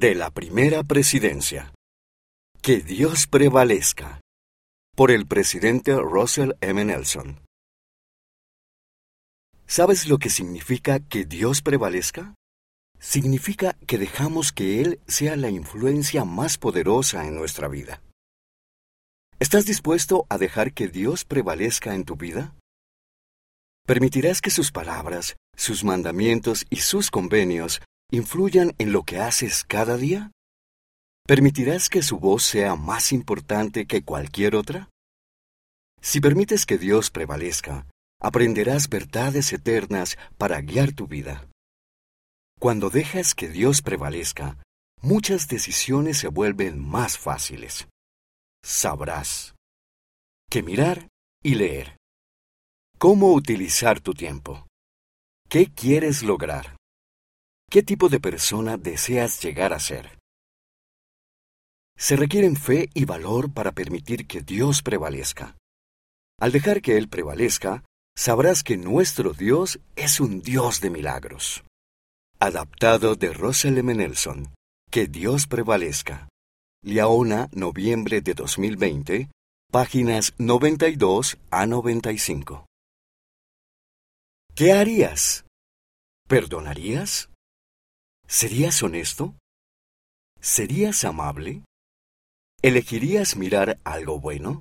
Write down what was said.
De la primera presidencia. Que Dios prevalezca. Por el presidente Russell M. Nelson. ¿Sabes lo que significa que Dios prevalezca? Significa que dejamos que Él sea la influencia más poderosa en nuestra vida. ¿Estás dispuesto a dejar que Dios prevalezca en tu vida? ¿Permitirás que sus palabras, sus mandamientos y sus convenios influyan en lo que haces cada día? ¿Permitirás que su voz sea más importante que cualquier otra? Si permites que Dios prevalezca, aprenderás verdades eternas para guiar tu vida. Cuando dejas que Dios prevalezca, muchas decisiones se vuelven más fáciles. Sabrás que mirar y leer. ¿Cómo utilizar tu tiempo? ¿Qué quieres lograr? ¿Qué tipo de persona deseas llegar a ser? Se requieren fe y valor para permitir que Dios prevalezca. Al dejar que Él prevalezca, sabrás que nuestro Dios es un Dios de milagros. Adaptado de Russell M. Nelson. Que Dios prevalezca. Liaona, noviembre de 2020, páginas 92 a 95. ¿Qué harías? ¿Perdonarías? ¿Serías honesto? ¿Serías amable? ¿Elegirías mirar algo bueno?